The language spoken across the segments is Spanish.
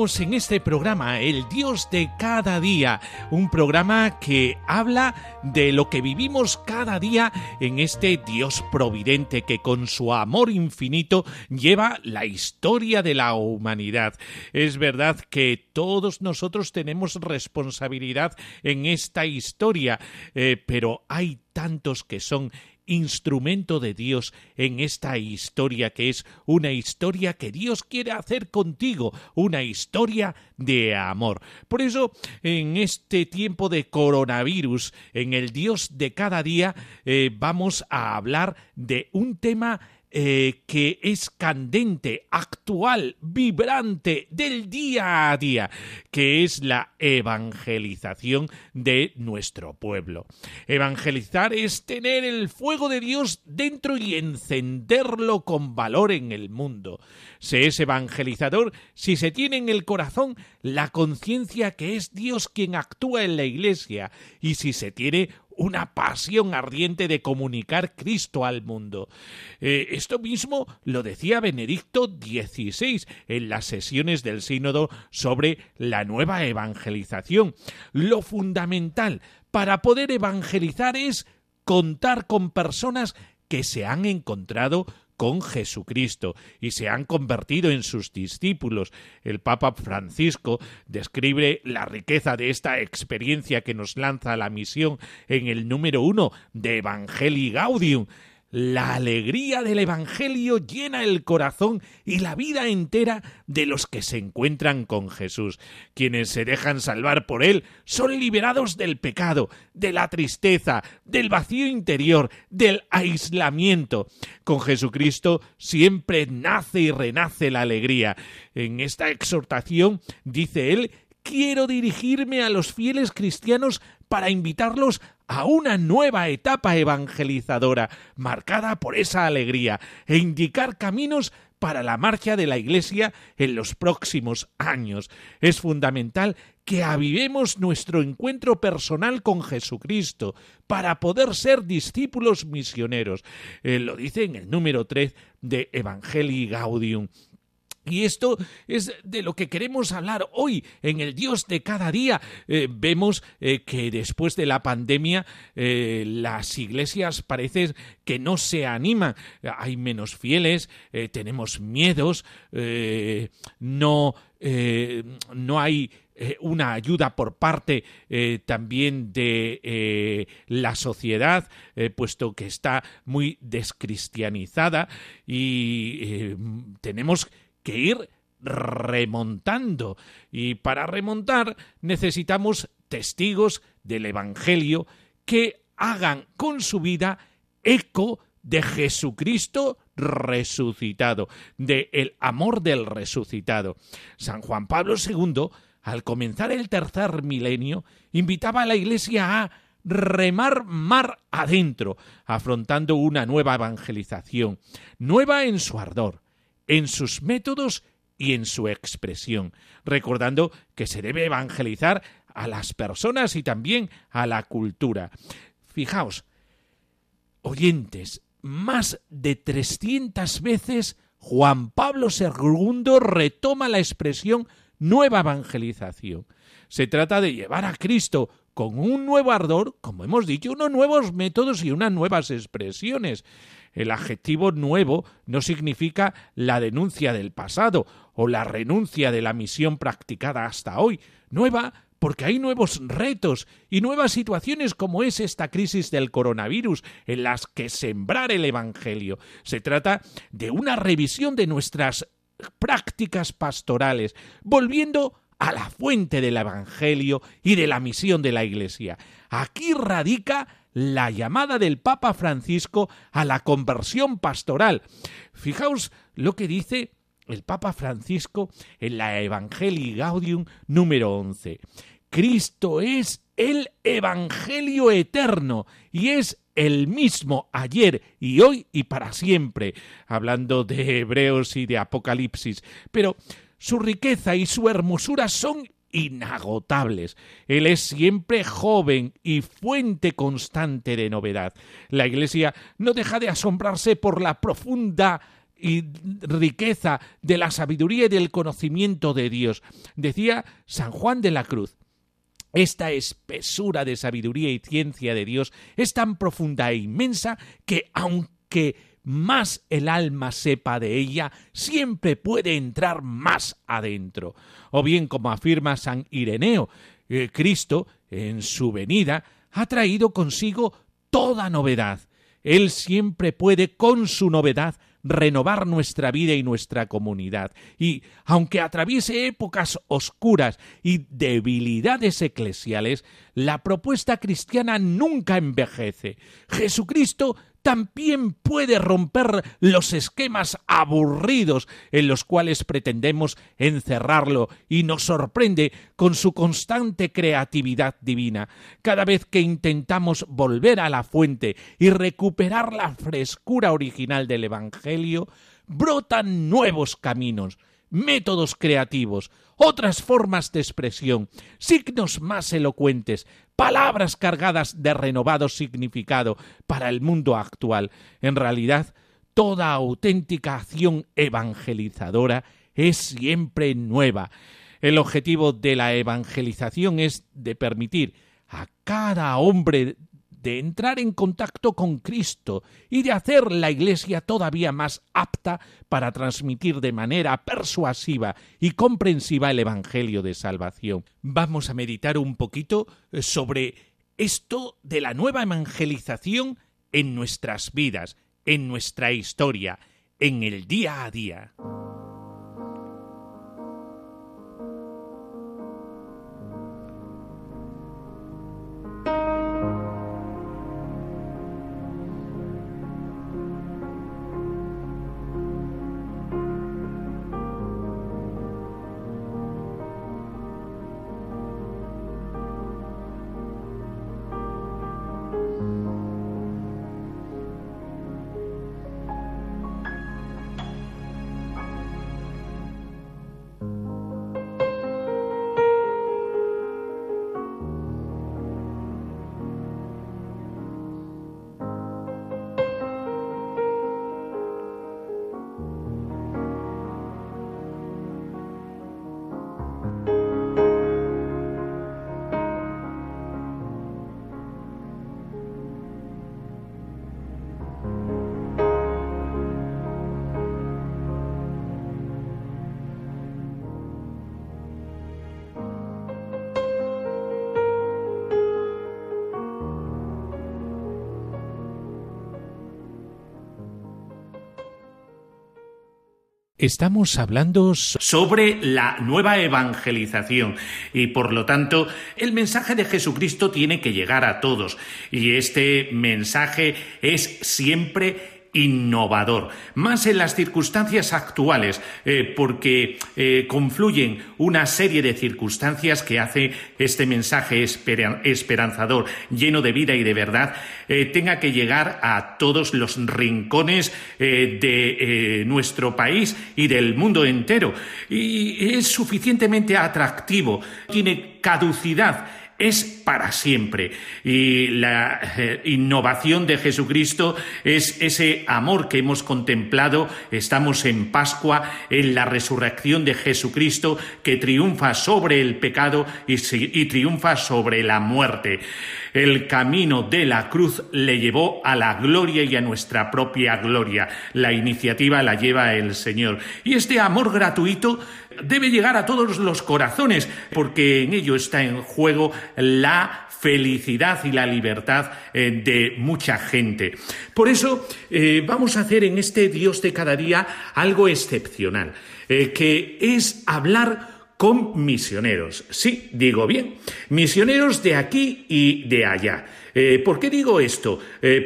En este programa, El Dios de cada día, un programa que habla de lo que vivimos cada día en este Dios providente que con su amor infinito lleva la historia de la humanidad. Es verdad que todos nosotros tenemos responsabilidad en esta historia, eh, pero hay tantos que son instrumento de Dios en esta historia que es una historia que Dios quiere hacer contigo, una historia de amor. Por eso, en este tiempo de coronavirus, en el Dios de cada día, eh, vamos a hablar de un tema eh, que es candente, actual, vibrante del día a día, que es la evangelización de nuestro pueblo. Evangelizar es tener el fuego de Dios dentro y encenderlo con valor en el mundo. Se es evangelizador si se tiene en el corazón la conciencia que es Dios quien actúa en la Iglesia y si se tiene una pasión ardiente de comunicar Cristo al mundo. Eh, esto mismo lo decía Benedicto XVI en las sesiones del sínodo sobre la nueva evangelización. Lo fundamental para poder evangelizar es contar con personas que se han encontrado con Jesucristo y se han convertido en sus discípulos. El Papa Francisco describe la riqueza de esta experiencia que nos lanza la misión en el número uno de Evangelii Gaudium la alegría del Evangelio llena el corazón y la vida entera de los que se encuentran con Jesús. Quienes se dejan salvar por Él son liberados del pecado, de la tristeza, del vacío interior, del aislamiento. Con Jesucristo siempre nace y renace la alegría. En esta exhortación dice Él quiero dirigirme a los fieles cristianos para invitarlos a una nueva etapa evangelizadora, marcada por esa alegría, e indicar caminos para la marcha de la Iglesia en los próximos años. Es fundamental que avivemos nuestro encuentro personal con Jesucristo para poder ser discípulos misioneros. lo dice en el número 3 de Evangelii Gaudium. Y esto es de lo que queremos hablar hoy en el Dios de cada día. Eh, vemos eh, que después de la pandemia eh, las iglesias parece que no se animan. Hay menos fieles, tenemos miedos, no, no hay una ayuda por parte también de la sociedad, puesto que está muy descristianizada y tenemos que ir remontando. Y para remontar necesitamos testigos del Evangelio que hagan con su vida eco de Jesucristo resucitado, de el amor del resucitado. San Juan Pablo II, al comenzar el tercer milenio, invitaba a la Iglesia a remar mar adentro, afrontando una nueva evangelización, nueva en su ardor, en sus métodos y en su expresión, recordando que se debe evangelizar a las personas y también a la cultura. Fijaos, oyentes, más de trescientas veces Juan Pablo II retoma la expresión nueva evangelización. Se trata de llevar a Cristo con un nuevo ardor, como hemos dicho, unos nuevos métodos y unas nuevas expresiones. El adjetivo nuevo no significa la denuncia del pasado o la renuncia de la misión practicada hasta hoy. Nueva porque hay nuevos retos y nuevas situaciones como es esta crisis del coronavirus en las que sembrar el Evangelio. Se trata de una revisión de nuestras prácticas pastorales, volviendo a la fuente del Evangelio y de la misión de la Iglesia. Aquí radica la llamada del Papa Francisco a la conversión pastoral. Fijaos lo que dice el Papa Francisco en la Evangelii Gaudium número 11. Cristo es el Evangelio eterno y es el mismo ayer y hoy y para siempre, hablando de Hebreos y de Apocalipsis. Pero su riqueza y su hermosura son inagotables. Él es siempre joven y fuente constante de novedad. La Iglesia no deja de asombrarse por la profunda riqueza de la sabiduría y del conocimiento de Dios. Decía San Juan de la Cruz, esta espesura de sabiduría y ciencia de Dios es tan profunda e inmensa que aunque más el alma sepa de ella, siempre puede entrar más adentro. O bien, como afirma San Ireneo, eh, Cristo, en su venida, ha traído consigo toda novedad. Él siempre puede, con su novedad, renovar nuestra vida y nuestra comunidad. Y aunque atraviese épocas oscuras y debilidades eclesiales, la propuesta cristiana nunca envejece. Jesucristo también puede romper los esquemas aburridos en los cuales pretendemos encerrarlo y nos sorprende con su constante creatividad divina. Cada vez que intentamos volver a la fuente y recuperar la frescura original del Evangelio, brotan nuevos caminos, métodos creativos, otras formas de expresión, signos más elocuentes, palabras cargadas de renovado significado para el mundo actual. En realidad, toda auténtica acción evangelizadora es siempre nueva. El objetivo de la evangelización es de permitir a cada hombre de entrar en contacto con Cristo y de hacer la Iglesia todavía más apta para transmitir de manera persuasiva y comprensiva el Evangelio de Salvación. Vamos a meditar un poquito eh, sobre esto de la nueva evangelización en nuestras vidas, en nuestra historia, en el día a día. Estamos hablando sobre la nueva evangelización. Y por lo tanto el mensaje de Jesucristo tiene que llegar a todos. Y este mensaje es siempre innovador, más en las circunstancias actuales, eh, porque eh, confluyen una serie de circunstancias que hace este mensaje esperanzador, lleno de vida y de verdad, eh, tenga que llegar a todos los rincones de nuestro país y del mundo entero. Y es suficientemente atractivo, tiene caducidad es para siempre. Y la eh, innovación de Jesucristo es ese amor que hemos contemplado. Estamos en Pascua, en la resurrección de Jesucristo que triunfa sobre el pecado y, y triunfa sobre la muerte. El camino de la cruz le llevó a la gloria y a nuestra propia gloria. La iniciativa la lleva el Señor. Y este amor gratuito debe llegar a todos los corazones, porque en ello está en juego la felicidad y la libertad eh, de mucha gente. Por eso eh, vamos a hacer en este Dios de cada día algo excepcional, eh, que es hablar con misioneros. Sí, digo bien, misioneros de aquí y de allá. ¿Por qué digo esto?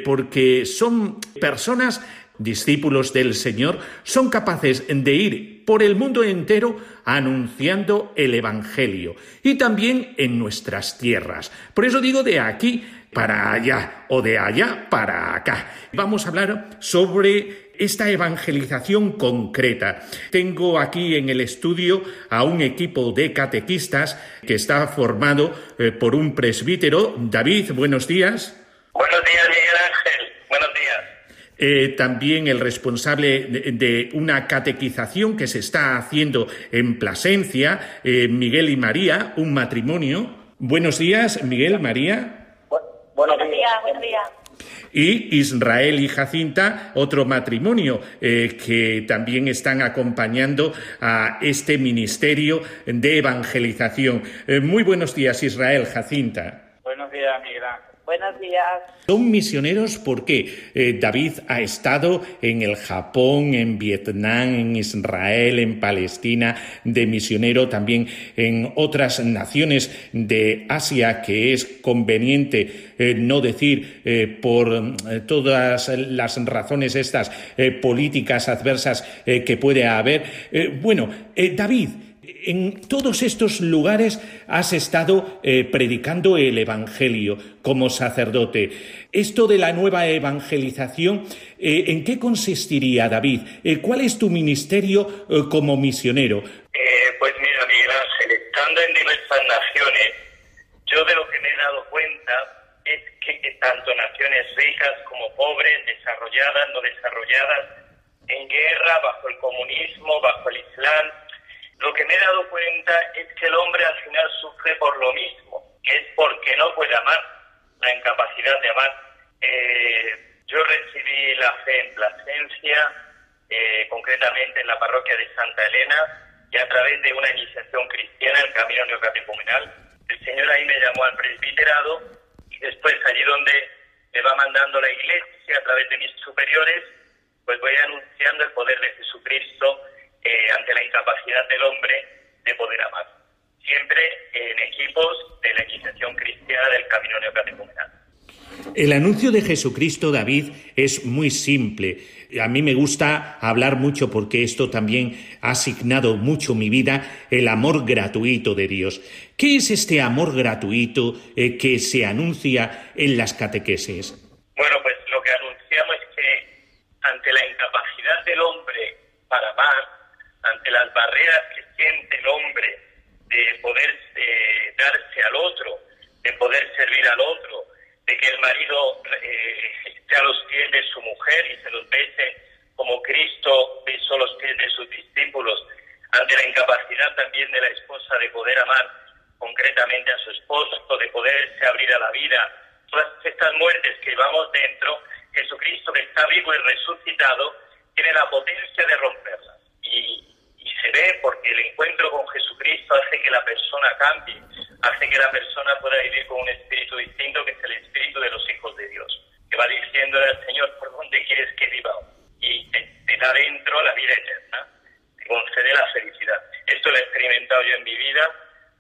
porque son personas discípulos del Señor, son capaces de ir por el mundo entero anunciando el Evangelio y también en nuestras tierras. Por eso digo de aquí para allá o de allá para acá. Vamos a hablar sobre esta evangelización concreta. Tengo aquí en el estudio a un equipo de catequistas que está formado eh, por un presbítero. David, buenos días. Buenos días, Eh, también el responsable de, una catequización que se está haciendo en Plasencia, eh, Miguel y María, un matrimonio. Buenos días, Miguel, María. buenos días, buenos días y Israel y Jacinta, otro matrimonio eh, que también están acompañando a este ministerio de evangelización. Eh, muy buenos días, Israel, Jacinta. Buenos días, Miguel Buenos días. Son misioneros porque eh, David ha estado en el Japón, en Vietnam, en Israel, en Palestina, de misionero también en otras naciones de Asia que es conveniente eh, no decir eh, por todas las razones estas políticas adversas que puede haber. bueno, David, en todos estos lugares has estado eh, predicando el Evangelio como sacerdote. Esto de la nueva evangelización, eh, ¿en qué consistiría, David? Eh, ¿Cuál es tu ministerio como misionero? pues mira, Miguel Ángel, estando en diversas naciones, yo de lo que me he dado cuenta es que, que tanto naciones ricas como pobres, desarrolladas, no desarrolladas, en guerra, bajo el comunismo, bajo el Islam, lo que me he dado cuenta es que el hombre al final sufre por lo mismo, que es porque no puede amar, la incapacidad de amar. Eh, yo recibí la fe en Plasencia, eh, concretamente en la parroquia de Santa Elena, y a través de una iniciación cristiana, el Camino Neocatecumenal, el Señor ahí me llamó al presbiterado y después allí donde me va mandando la iglesia a través de mis superiores, pues voy anunciando el poder de Jesucristo eh, ante la incapacidad del hombre de poder amar. Siempre en equipos de la iniciación cristiana del camino neocatecumenal. El anuncio de Jesucristo, David, es muy simple. A mí me gusta hablar mucho porque esto también ha asignado mucho mi vida, el amor gratuito de Dios. ¿Qué es este amor gratuito eh, que se anuncia en las catequeses? Bueno, pues lo que anunciamos es que ante la incapacidad del hombre para amar, ante las barreras que siente el hombre de poder eh, darse al otro, de poder servir al otro, de que el marido eh, esté a los pies de su mujer y se los bese como Cristo besó los pies de sus discípulos, ante la incapacidad también de la esposa de poder amar concretamente a su esposo, de poderse abrir a la vida, todas estas muertes que llevamos dentro, Jesucristo que está vivo y resucitado, tiene la potencia de romperlas. Y, se ve porque el encuentro con Jesucristo hace que la persona cambie, hace que la persona pueda vivir con un espíritu distinto que es el espíritu de los hijos de Dios, que va diciéndole al Señor, ¿por dónde quieres que viva? Y te, da dentro la vida eterna, te concede la felicidad. Esto lo he experimentado yo en mi vida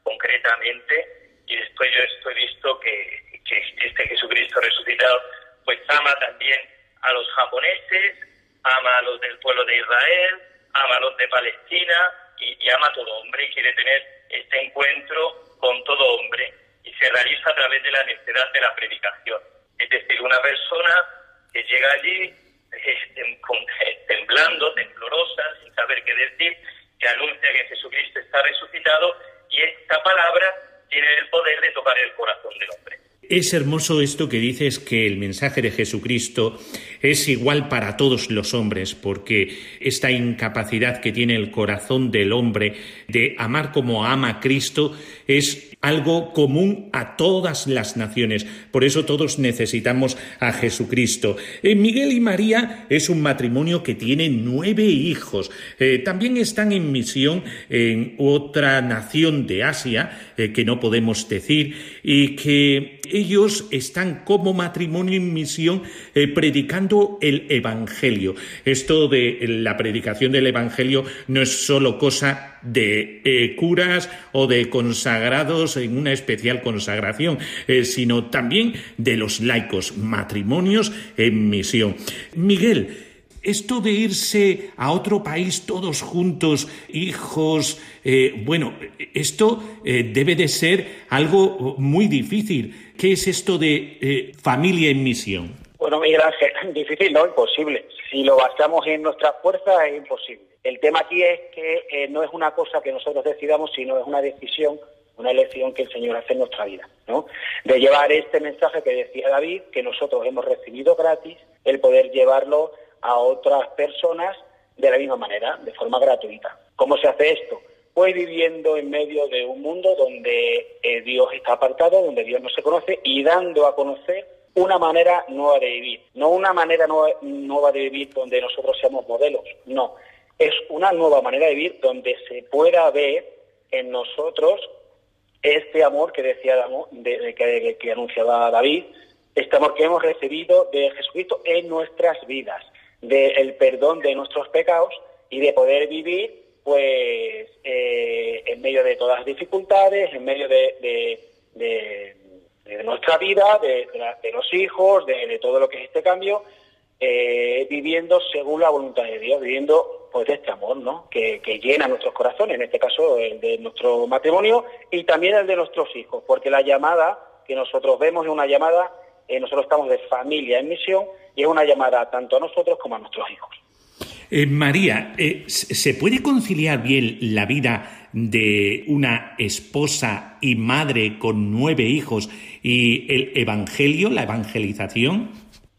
concretamente y después yo estoy visto que, que este Jesucristo resucitado pues ama también a los japoneses, ama a los del pueblo de Israel, ama a los de Palestina y, ama a todo hombre y quiere tener este encuentro con todo hombre y se realiza a través de la necesidad de la predicación. Es decir, una persona que llega allí temblando, temblorosa, sin saber qué decir, que anuncia que Jesucristo está resucitado y esta palabra tiene el poder de tocar el corazón del hombre. Es hermoso esto que dices que el mensaje de Jesucristo es igual para todos los hombres, porque esta incapacidad que tiene el corazón del hombre de amar como ama Cristo es algo común a todas las naciones. Por eso todos necesitamos a Jesucristo. Eh, Miguel y María es un matrimonio que tiene nueve hijos. Eh, también están en misión en otra nación de Asia, eh, que no podemos decir, y que ellos están como matrimonio en misión predicando el Evangelio. Esto de la predicación del Evangelio no es solo cosa de eh, curas o de consagrados en una especial consagración, eh, sino también de los laicos, matrimonios en misión. Miguel, Esto de irse a otro país todos juntos, hijos, eh, bueno, esto debe de ser algo muy difícil. ¿Qué es esto de familia en misión? Bueno, Miguel Ángel, difícil, no, imposible. Si lo basamos en nuestras fuerzas es imposible. El tema aquí es que no es una cosa que nosotros decidamos, sino es una decisión una elección que el Señor hace en nuestra vida, ¿no? De llevar este mensaje que decía David, que nosotros hemos recibido gratis, el poder llevarlo a otras personas de la misma manera, de forma gratuita. ¿Cómo se hace esto? Pues viviendo en medio de un mundo donde eh, Dios está apartado, donde Dios no se conoce y dando a conocer una manera nueva de vivir. No una manera nueva de vivir donde nosotros seamos modelos, no. Es una nueva manera de vivir donde se pueda ver en nosotros este amor que decía de, que, que, anunciaba David, este amor que hemos recibido de Jesucristo en nuestras vidas, del perdón de nuestros pecados y de poder vivir pues eh, en medio de todas las dificultades, en medio de, nuestra vida, de, los hijos, de, todo lo que es este cambio, eh, viviendo según la voluntad de Dios, viviendo pues de este amor, ¿no? Que, llena nuestros corazones, en este caso el de nuestro matrimonio y también el de nuestros hijos, porque la llamada que nosotros vemos es una llamada, eh, nosotros estamos de familia en misión y es una llamada tanto a nosotros como a nuestros hijos. Eh, María, ¿se puede conciliar bien la vida de una esposa y madre con nueve hijos y el Evangelio, la evangelización?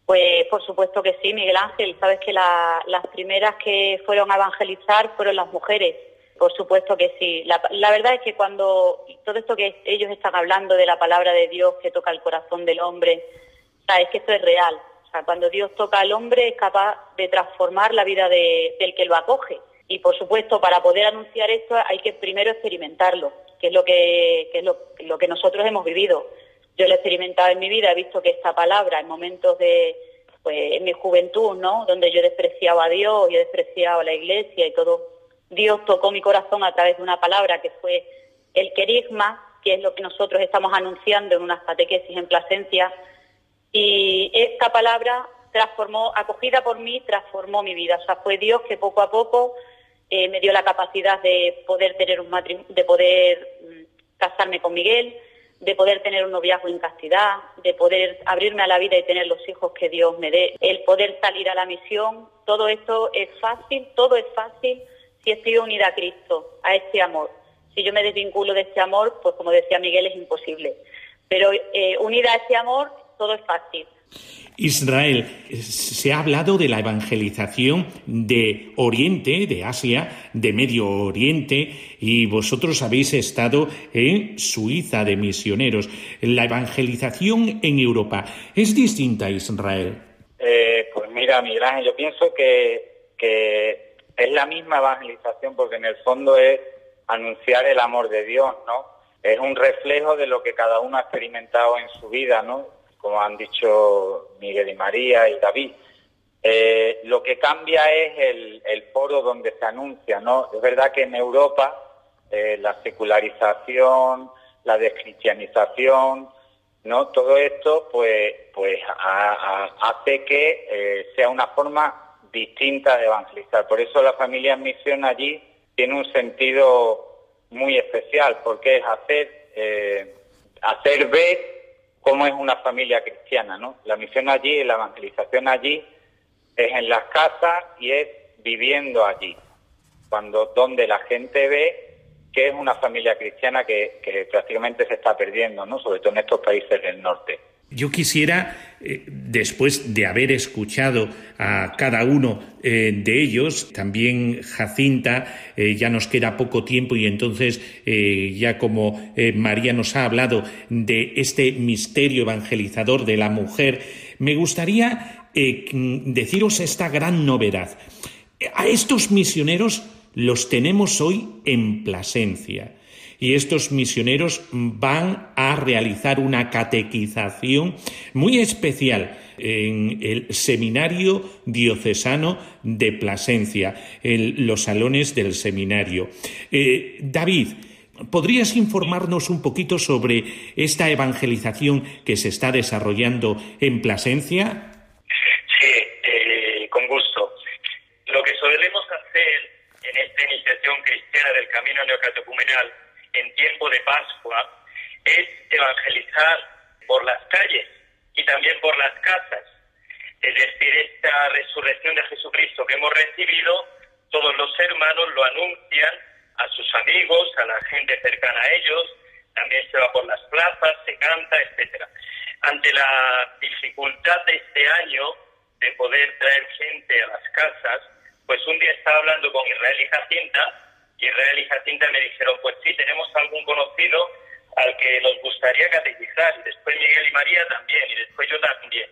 Pues por supuesto que sí, Miguel Ángel. Sabes que las primeras que fueron a evangelizar fueron las mujeres. Por supuesto que sí. La, verdad es que cuando todo esto que ellos están hablando de la palabra de Dios que toca el corazón del hombre, sabes que esto es real. O sea, cuando Dios toca al hombre es capaz de transformar la vida del que lo acoge. Y por supuesto, para poder anunciar esto hay que primero experimentarlo, que es lo que, que es lo, lo que nosotros hemos vivido yo lo he experimentado en mi vida, he visto que esta palabra en momentos de, pues en mi juventud, ¿no? Donde yo despreciaba a Dios, yo despreciaba a la iglesia y todo, Dios tocó mi corazón a través de una palabra que fue el querigma, que es lo que nosotros estamos anunciando en unas catequesis en Plasencia, y esta palabra transformó, acogida por mí, transformó mi vida. O sea, fue Dios que poco a poco eh, me dio la capacidad de poder tener un de poder mm, casarme con Miguel, de poder tener un noviazgo en castidad, de poder abrirme a la vida y tener los hijos que Dios me dé, el poder salir a la misión, todo esto es fácil, todo es fácil si estoy unida a Cristo, a este amor. Si yo me desvinculo de este amor, pues como decía Miguel, es imposible. Pero eh, unida a este amor, todo es fácil. Israel, se ha hablado de la evangelización de Oriente, de Asia, de Medio Oriente, y vosotros habéis estado en Suiza de misioneros. La evangelización en Europa, ¿es distinta a Israel? Eh, pues mira, Miguel yo pienso que, que es la misma evangelización porque en el fondo es anunciar el amor de Dios, ¿no? Es un reflejo de lo que cada uno ha experimentado en su vida, ¿no? Como han dicho Miguel y María y David. Eh, lo que cambia es el, foro donde se anuncia, ¿no? Es verdad que en Europa eh, la secularización, la descristianización, ¿no? Todo esto, pues, pues hace que eh, sea una forma distinta de evangelizar. Por eso la familia en misión allí tiene un sentido muy especial, porque es hacer, hacer ver cómo es una familia cristiana, ¿no? La misión allí, la evangelización allí, es en las casas y es viviendo allí, cuando donde la gente ve que es una familia cristiana que, que prácticamente se está perdiendo, ¿no? Sobre todo en estos países del norte. Yo quisiera, eh, después de haber escuchado a cada uno eh, de ellos, también Jacinta, eh, ya nos queda poco tiempo y entonces ya como María nos ha hablado de este misterio evangelizador de la mujer, me gustaría deciros esta gran novedad. A estos misioneros los tenemos hoy en Plasencia y estos misioneros van a realizar una catequización muy especial en el Seminario Diocesano de Plasencia, en los salones del seminario. Eh, David, ¿podrías informarnos un poquito sobre esta evangelización que se está desarrollando en Plasencia? Sí, eh, con gusto. Lo que solemos hacer en esta iniciación cristiana del camino neocatecumenal en tiempo de Pascua es evangelizar por las calles y también por las casas. Es decir, esta resurrección de Jesucristo que hemos recibido, todos los hermanos lo anuncian a sus amigos, a la gente cercana a ellos, también se va por las plazas, se canta, etcétera. Ante la dificultad de este año de poder traer gente a las casas, pues un día estaba hablando con Israel y Jacinta, y Israel y Jacinta me dijeron, pues sí, tenemos algún conocido al que nos gustaría catequizar, y después Miguel y María también, y después yo también.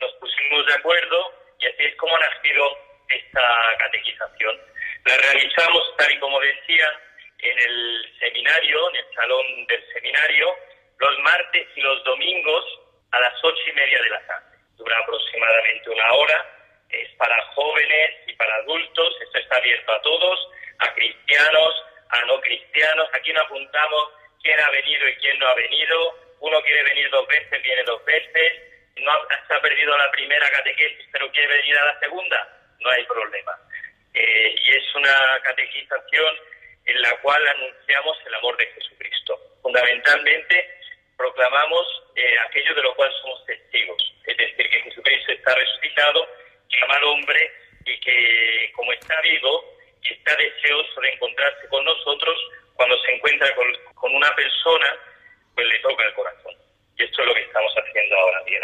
Nos pusimos de acuerdo y así es como ha nacido esta catequización. La realizamos, tal y como decía, en el seminario, en el salón del seminario, los martes y los domingos a las ocho y media de la tarde. Dura aproximadamente una hora, es para jóvenes y para adultos, esto está abierto a todos, a cristianos, a no cristianos, aquí no apuntamos quién ha venido y quién no ha venido, uno quiere venir dos veces, viene dos veces, no se ha perdido la primera catequesis, pero quiere venir a la segunda, no hay problema. Eh, y es una catequización en la cual anunciamos el amor de Jesucristo. Fundamentalmente proclamamos eh, aquello de lo cual somos testigos, es decir, que Jesucristo está resucitado, llama al hombre y que como está vivo, está deseoso de encontrarse con nosotros cuando se encuentra con, una persona, pues le toca el corazón. Y esto es lo que estamos haciendo ahora, bien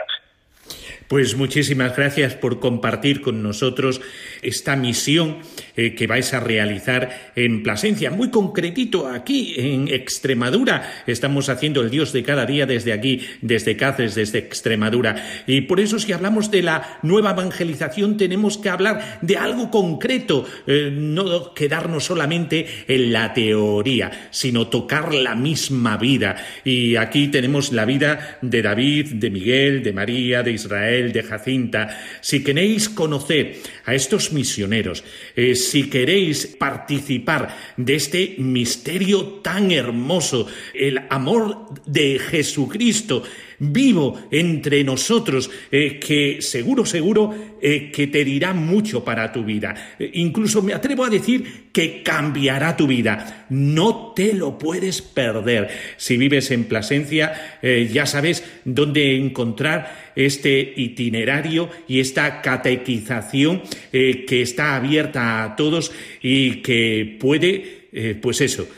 Pues muchísimas gracias por compartir con nosotros esta misión eh, que vais a realizar en Plasencia. Muy concretito aquí en Extremadura. Estamos haciendo el Dios de cada día desde aquí, desde Cáceres, desde Extremadura. Y por eso si hablamos de la nueva evangelización tenemos que hablar de algo concreto, eh, no quedarnos solamente en la teoría, sino tocar la misma vida. Y aquí tenemos la vida de David, de Miguel, de María, de Israel, de Jacinta. Si queréis conocer a estos misioneros, eh, si queréis participar de este misterio tan hermoso, el amor de Jesucristo, vivo entre nosotros, eh, que seguro, seguro eh, que te dirá mucho para tu vida. Eh, incluso me atrevo a decir que cambiará tu vida. No te lo puedes perder. Si vives en Plasencia, ya sabes dónde encontrar este itinerario y esta catequización que está abierta a todos y que puede, pues eso,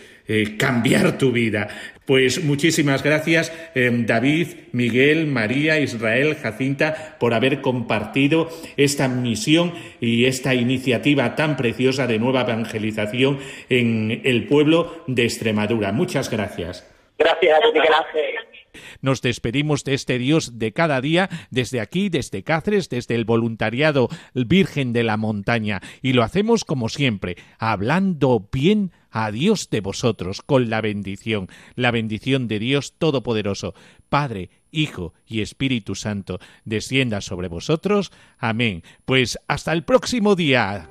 cambiar tu vida. Pues muchísimas gracias eh, David, Miguel, María, Israel, Jacinta por haber compartido esta misión y esta iniciativa tan preciosa de nueva evangelización en el pueblo de Extremadura. Muchas gracias. Gracias Miguel Ángel. Nos despedimos de este Dios de cada día desde aquí, desde Cáceres, desde el voluntariado Virgen de la Montaña y lo hacemos como siempre, hablando bien a Dios de vosotros con la bendición, la bendición de Dios Todopoderoso, Padre, Hijo y Espíritu Santo, descienda sobre vosotros. Amén. Pues hasta el próximo día.